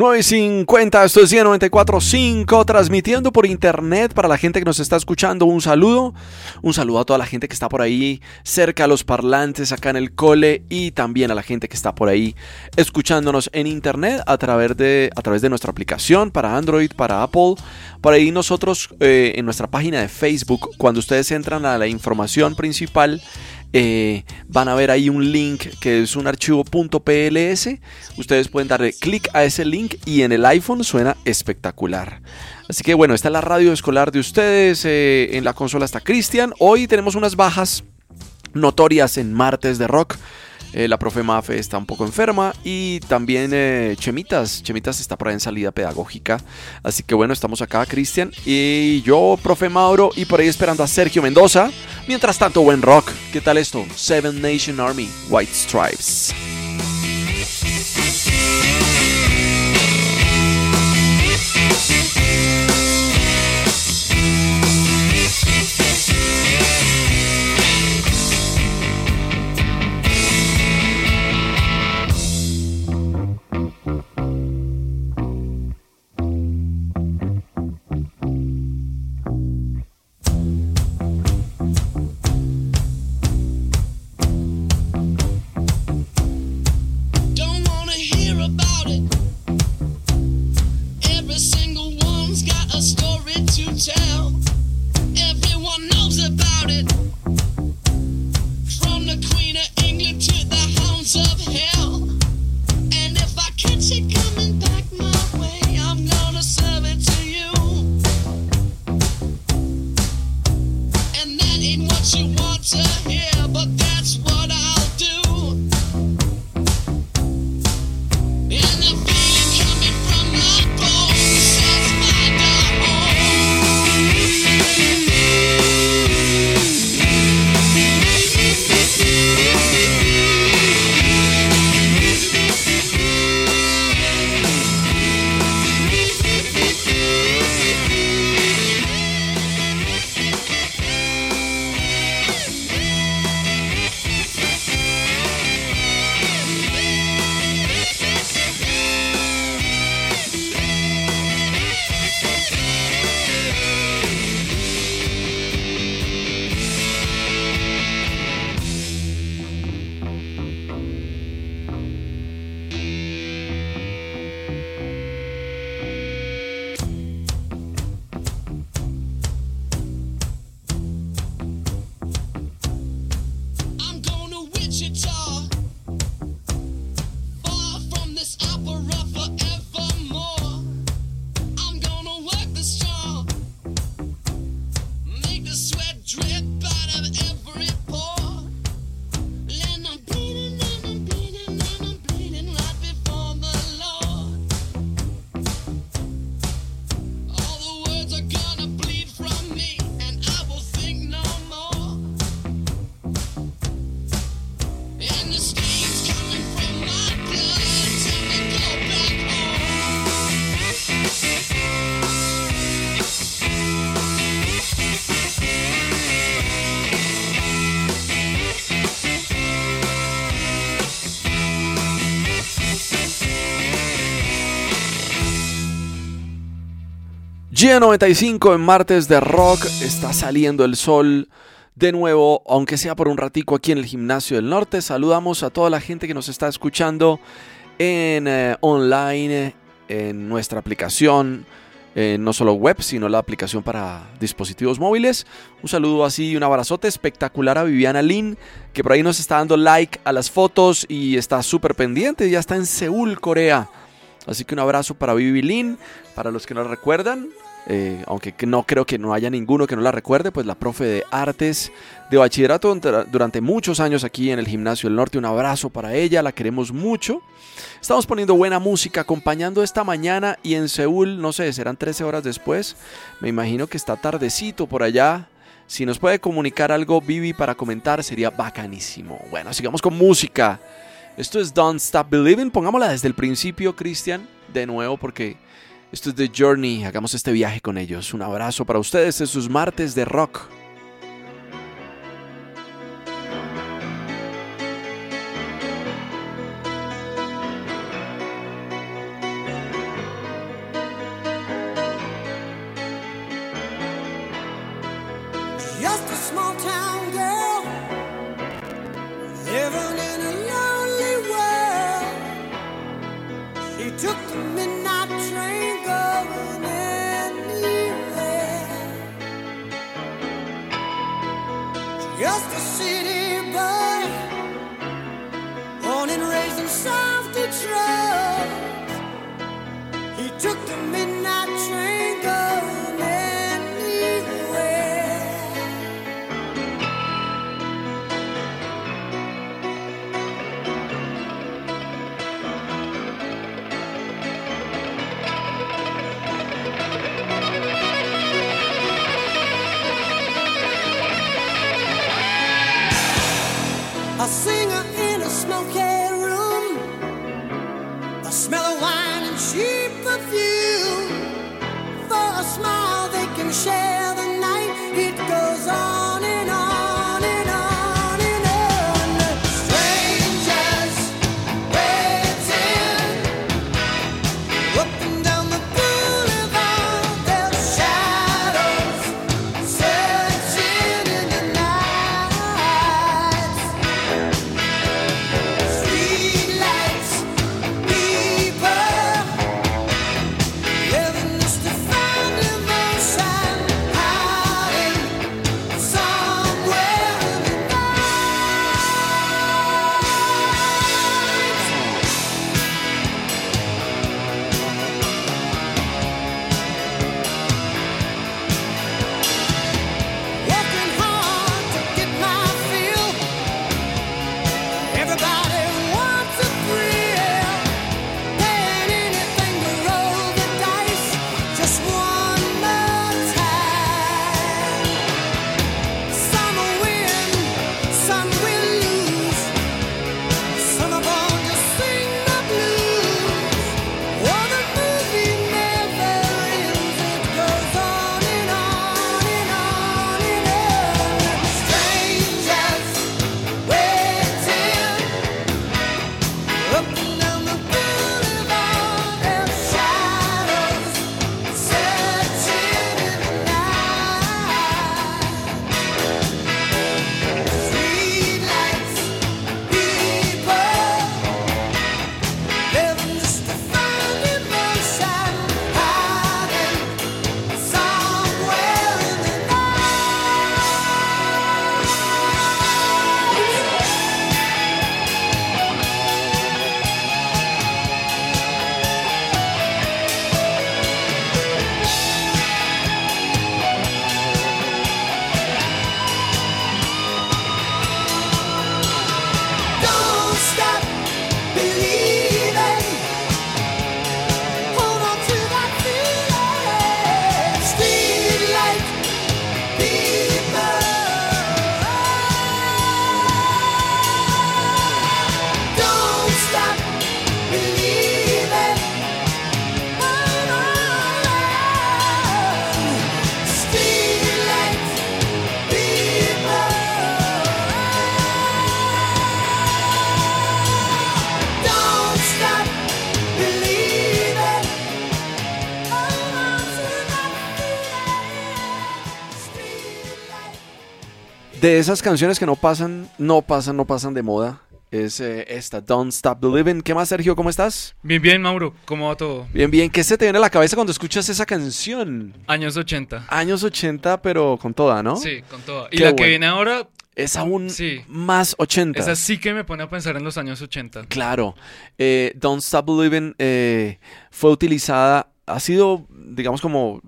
9.50, esto es 94.5, transmitiendo por internet para la gente que nos está escuchando. Un saludo, un saludo a toda la gente que está por ahí cerca a los parlantes acá en el cole y también a la gente que está por ahí escuchándonos en internet a través de, a través de nuestra aplicación para Android, para Apple. Por ahí nosotros eh, en nuestra página de Facebook, cuando ustedes entran a la información principal, eh, van a ver ahí un link que es un archivo .pls. Ustedes pueden darle clic a ese link y en el iPhone suena espectacular. Así que bueno, esta es la radio escolar de ustedes. Eh, en la consola está Cristian. Hoy tenemos unas bajas notorias en martes de rock. Eh, la profe Mafe está un poco enferma y también eh, Chemitas. Chemitas está por ahí en salida pedagógica. Así que bueno, estamos acá, Cristian y yo, profe Mauro, y por ahí esperando a Sergio Mendoza. Mientras tanto, buen rock. ¿Qué tal esto? Seven Nation Army, White Stripes. G95 en martes de rock está saliendo el sol de nuevo, aunque sea por un ratico aquí en el gimnasio del norte. Saludamos a toda la gente que nos está escuchando en eh, online, en nuestra aplicación, eh, no solo web, sino la aplicación para dispositivos móviles. Un saludo así y un abrazote espectacular a Viviana Lin, que por ahí nos está dando like a las fotos y está súper pendiente, ya está en Seúl, Corea. Así que un abrazo para Vivi Lin, para los que no recuerdan, eh, aunque no creo que no haya ninguno que no la recuerde, pues la profe de artes de bachillerato durante muchos años aquí en el Gimnasio del Norte. Un abrazo para ella, la queremos mucho. Estamos poniendo buena música, acompañando esta mañana y en Seúl, no sé, serán 13 horas después. Me imagino que está tardecito por allá. Si nos puede comunicar algo, Vivi, para comentar, sería bacanísimo. Bueno, sigamos con música. Esto es Don't Stop Believing. Pongámosla desde el principio, Cristian, de nuevo, porque esto es The Journey, hagamos este viaje con ellos. Un abrazo para ustedes en sus martes de rock. De esas canciones que no pasan, no pasan, no pasan de moda, es eh, esta, Don't Stop Believing. ¿Qué más, Sergio? ¿Cómo estás? Bien, bien, Mauro. ¿Cómo va todo? Bien, bien. ¿Qué se te viene a la cabeza cuando escuchas esa canción? Años 80. Años 80, pero con toda, ¿no? Sí, con toda. Y la que viene ahora... Es aún más 80. Esa sí que me pone a pensar en los años 80. Claro. Eh, Don't Stop Believing eh, fue utilizada, ha sido, digamos, como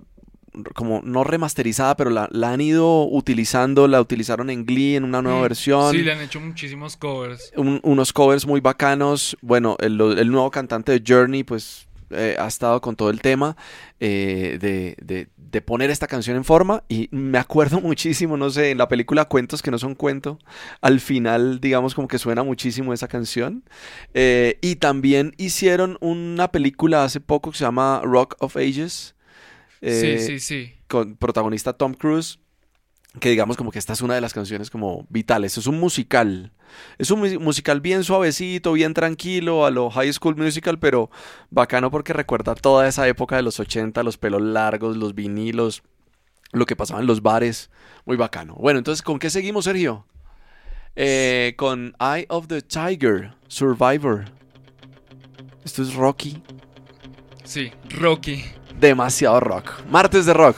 como no remasterizada, pero la, han ido utilizando, la utilizaron en Glee en una nueva mm, versión. Sí, le han hecho muchísimos covers. unos covers muy bacanos. Bueno, el, nuevo cantante de Journey, pues eh, ha estado con todo el tema eh, de, de, de, poner esta canción en forma y me acuerdo muchísimo, no sé, en la película Cuentos que no son cuento, al final digamos como que suena muchísimo esa canción eh, y también hicieron una película hace poco que se llama Rock of Ages eh, sí, sí. Con protagonista Tom Cruise. Que digamos como que esta es una de las canciones como vitales. Es un musical. Es un musical bien suavecito, bien tranquilo, a lo High School Musical, pero bacano porque recuerda toda esa época de los 80, los pelos largos, los vinilos, lo que pasaba en los bares. Muy bacano. Bueno, entonces, ¿con qué seguimos, Sergio? Eh, con Eye of the Tiger, Survivor. Esto es Rocky. Sí, Rocky demasiado rock. Martes de rock.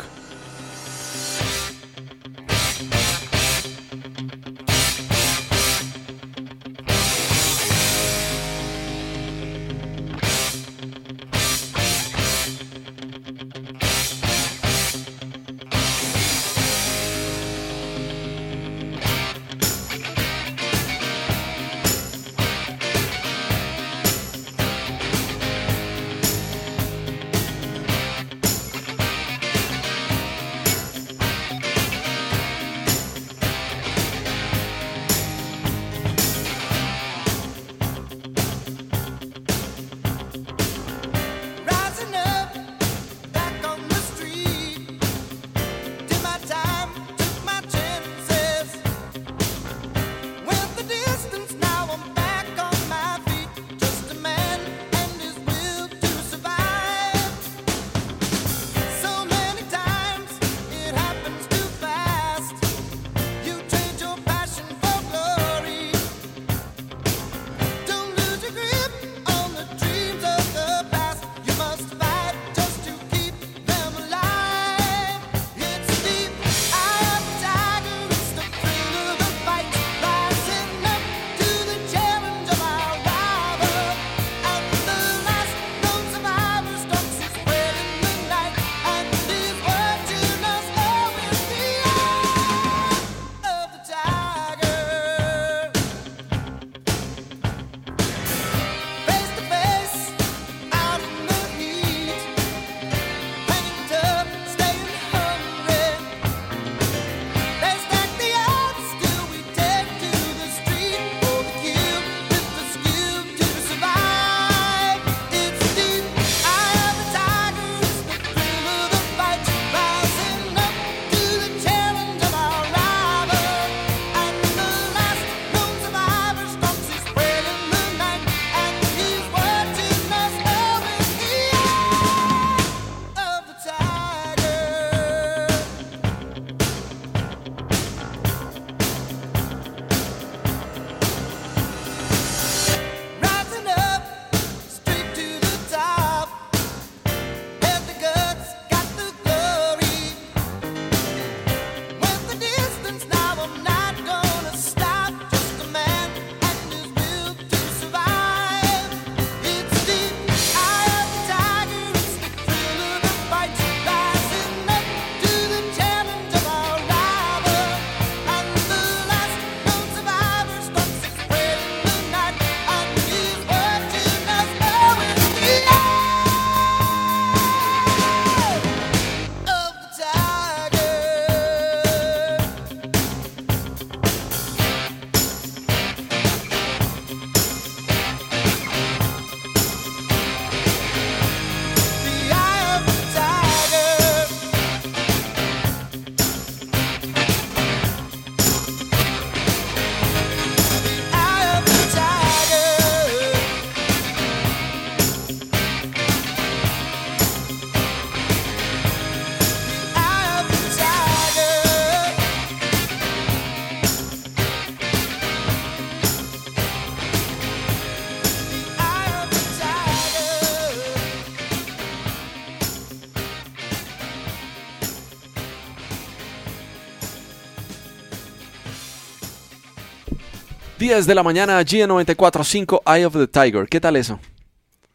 10 de la mañana, G94.5, Eye of the Tiger. ¿Qué tal eso?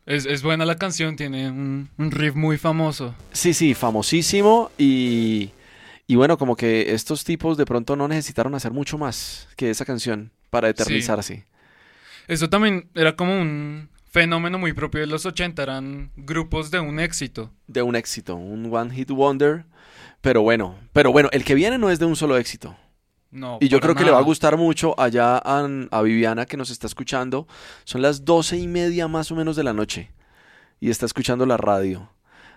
Es, es buena la canción, tiene un, un riff muy famoso. Sí, sí, famosísimo y, y bueno, como que estos tipos de pronto no necesitaron hacer mucho más que esa canción para eternizar así. Eso también era como un fenómeno muy propio de los 80, eran grupos de un éxito. De un éxito, un one hit wonder, pero bueno, pero bueno, el que viene no es de un solo éxito. No, Y yo creo que le va a gustar mucho allá a, a Viviana que nos está escuchando. Son las doce y media más o menos de la noche y está escuchando la radio.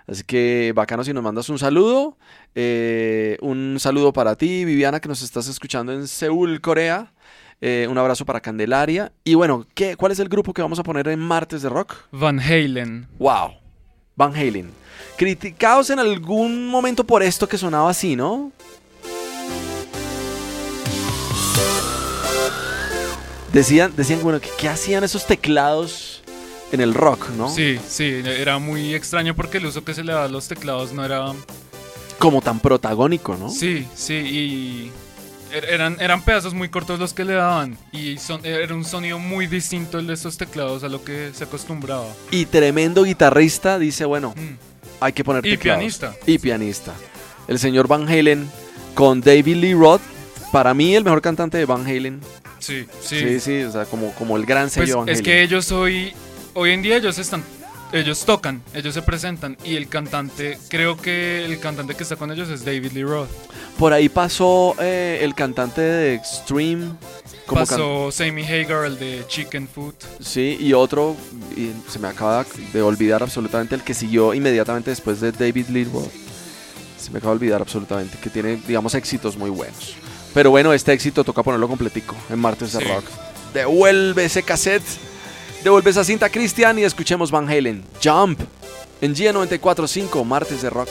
Así que bacano si nos mandas un saludo. Eh, un saludo para ti, Viviana, que nos estás escuchando en Seúl, Corea. Eh, un abrazo para Candelaria. Y bueno, ¿qué, ¿cuál es el grupo que vamos a poner en martes de rock? Van Halen. Wow, Van Halen. Criticados en algún momento por esto que sonaba así, ¿no? Decían, decían bueno, ¿qué, qué hacían esos teclados en el rock, no? Sí, sí, era muy extraño porque el uso que se le daba a los teclados no era... Como tan protagónico, ¿no? Sí, sí, y er- eran, eran pedazos muy cortos los que le daban y son, era un sonido muy distinto el de esos teclados a lo que se acostumbraba. Y tremendo guitarrista dice, bueno, Mm. hay que poner Y teclados. pianista. Y pianista. El señor Van Halen con David Lee Roth. Para mí el mejor cantante de Van Halen. Sí, sí. Sí, sí, o sea, como, como el gran Pues sello Van es que ellos hoy, hoy en día ellos están, ellos tocan, ellos se presentan y el cantante, creo que el cantante que está con ellos es David Lee Roth. Por ahí pasó eh, el cantante de Extreme. Como Pasó Sammy Hagar, el de Chicken Food. Sí, y otro, y se me acaba de olvidar absolutamente el que siguió inmediatamente después de David Lee Roth. Se me acaba de olvidar absolutamente, que tiene, digamos, éxitos muy buenos. Pero bueno, este éxito toca ponerlo completico en Martes de Sí. Rock. Devuelve ese cassette, devuelve esa cinta Cristian y escuchemos Van Halen. Jump en G94.5, Martes de Rock.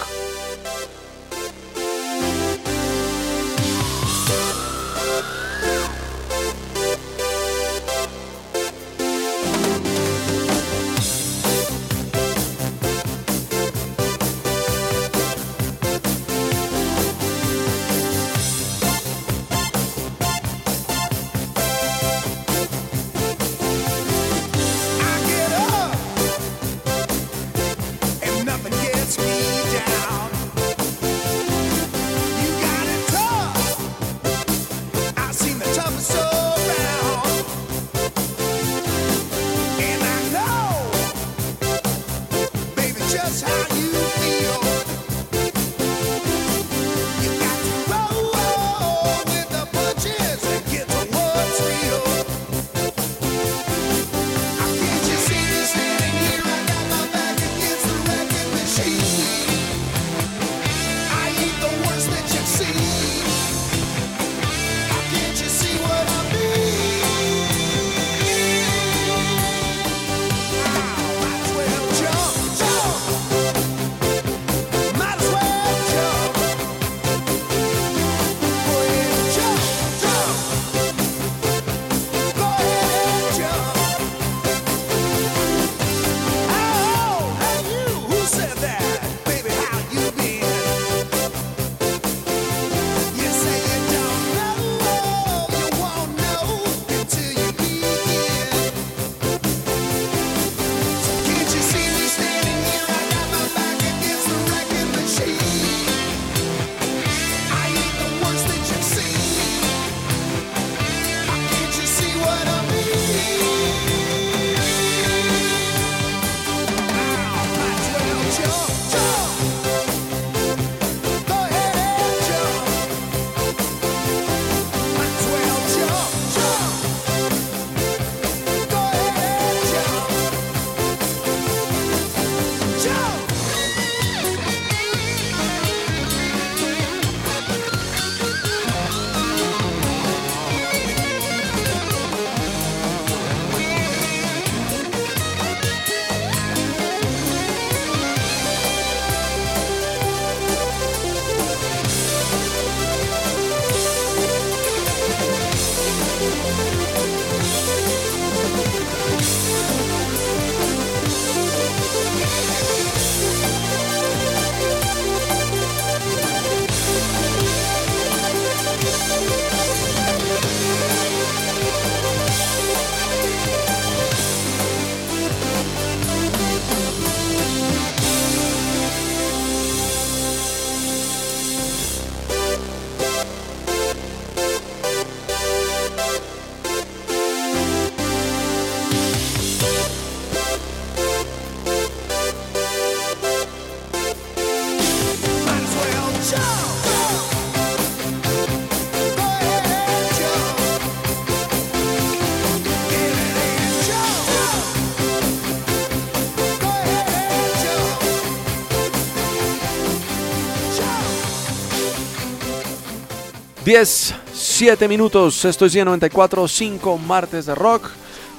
10, 7 minutos. Esto es 94, 5 martes de rock.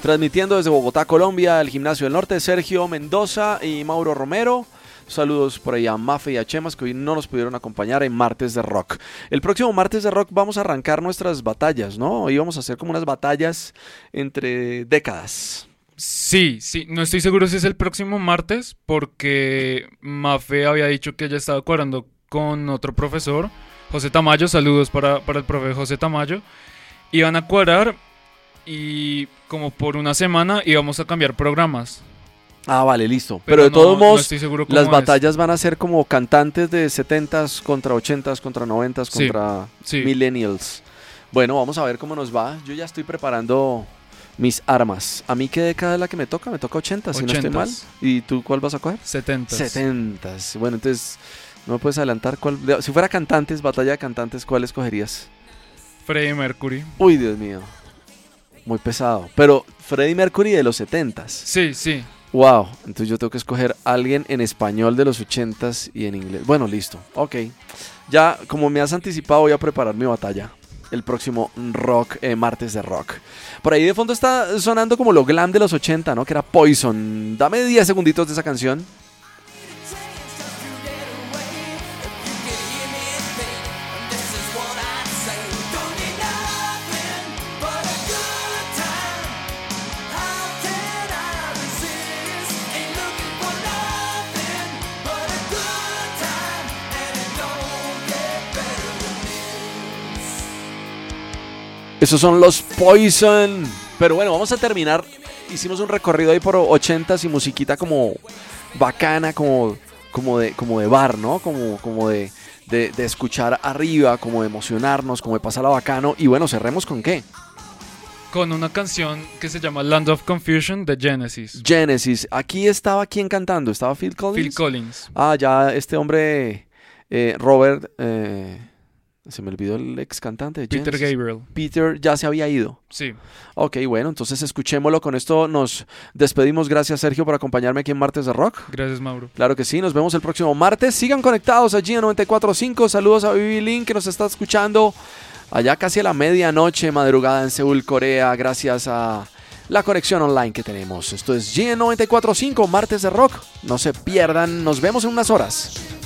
Transmitiendo desde Bogotá, Colombia, el Gimnasio del Norte, Sergio Mendoza y Mauro Romero. Saludos por ahí a Mafe y a Chemas que hoy no nos pudieron acompañar en Martes de Rock. El próximo Martes de Rock vamos a arrancar nuestras batallas, ¿no? Hoy vamos a hacer como unas batallas entre décadas. Sí, sí, no estoy seguro si es el próximo martes porque Mafe había dicho que ella estaba cuadrando con otro profesor, José Tamayo, saludos para, para el profe José Tamayo. Iban a cuadrar y como por una semana íbamos a cambiar programas. Ah, vale, listo. Pero, Pero de no- todos no modos, cómo las es. batallas van a ser como cantantes de 70s contra 80s, contra 90s, Sí, contra sí. millennials. Bueno, vamos a ver cómo nos va. Yo ya estoy preparando mis armas. ¿A mí qué década es la que me toca? Me toca 80, si no estoy 80s. mal. ¿Y tú cuál vas a coger? 70. 70. Bueno, entonces, ¿no me puedes adelantar cuál? Si fuera cantantes, batalla de cantantes, ¿cuál escogerías? Freddie Mercury. Uy, Dios mío. Muy pesado. Pero Freddie Mercury de los 70s. Sí, sí. Wow, entonces yo tengo que escoger a alguien en español de los 80s y en inglés. Bueno, listo. Ok. Ya, como me has anticipado, voy a preparar mi batalla. El próximo rock, eh, martes de rock. Por ahí de fondo está sonando como lo glam de los 80, ¿no? Que era Poison. Dame 10 segunditos de esa canción. Esos son los Poison. Pero bueno, vamos a terminar. Hicimos un recorrido ahí por 80s y musiquita como bacana, como, como, de, como de bar, ¿no? Como, como de, de, de escuchar arriba, como de emocionarnos, como de pasarla bacano. Y bueno, cerremos con qué? Con una canción que se llama Land of Confusion de Genesis. Genesis. Aquí estaba quién cantando, estaba Phil Collins. Phil Collins. Ah, ya este hombre, eh, Robert, eh, se me olvidó el ex cantante de Peter Genesis. Gabriel. Peter ya se había ido. Sí. Ok, bueno, entonces escuchémoslo. Con esto nos despedimos. Gracias, Sergio, por acompañarme aquí en Martes de Rock. Gracias, Mauro. Claro que sí, nos vemos el próximo martes. Sigan conectados allí en 94.5. Saludos a Vivi Lin que nos está escuchando allá casi a la medianoche, madrugada en Seúl, Corea, gracias a la conexión online que tenemos. Esto es GN94.5, Martes de Rock. No se pierdan, nos vemos en unas horas.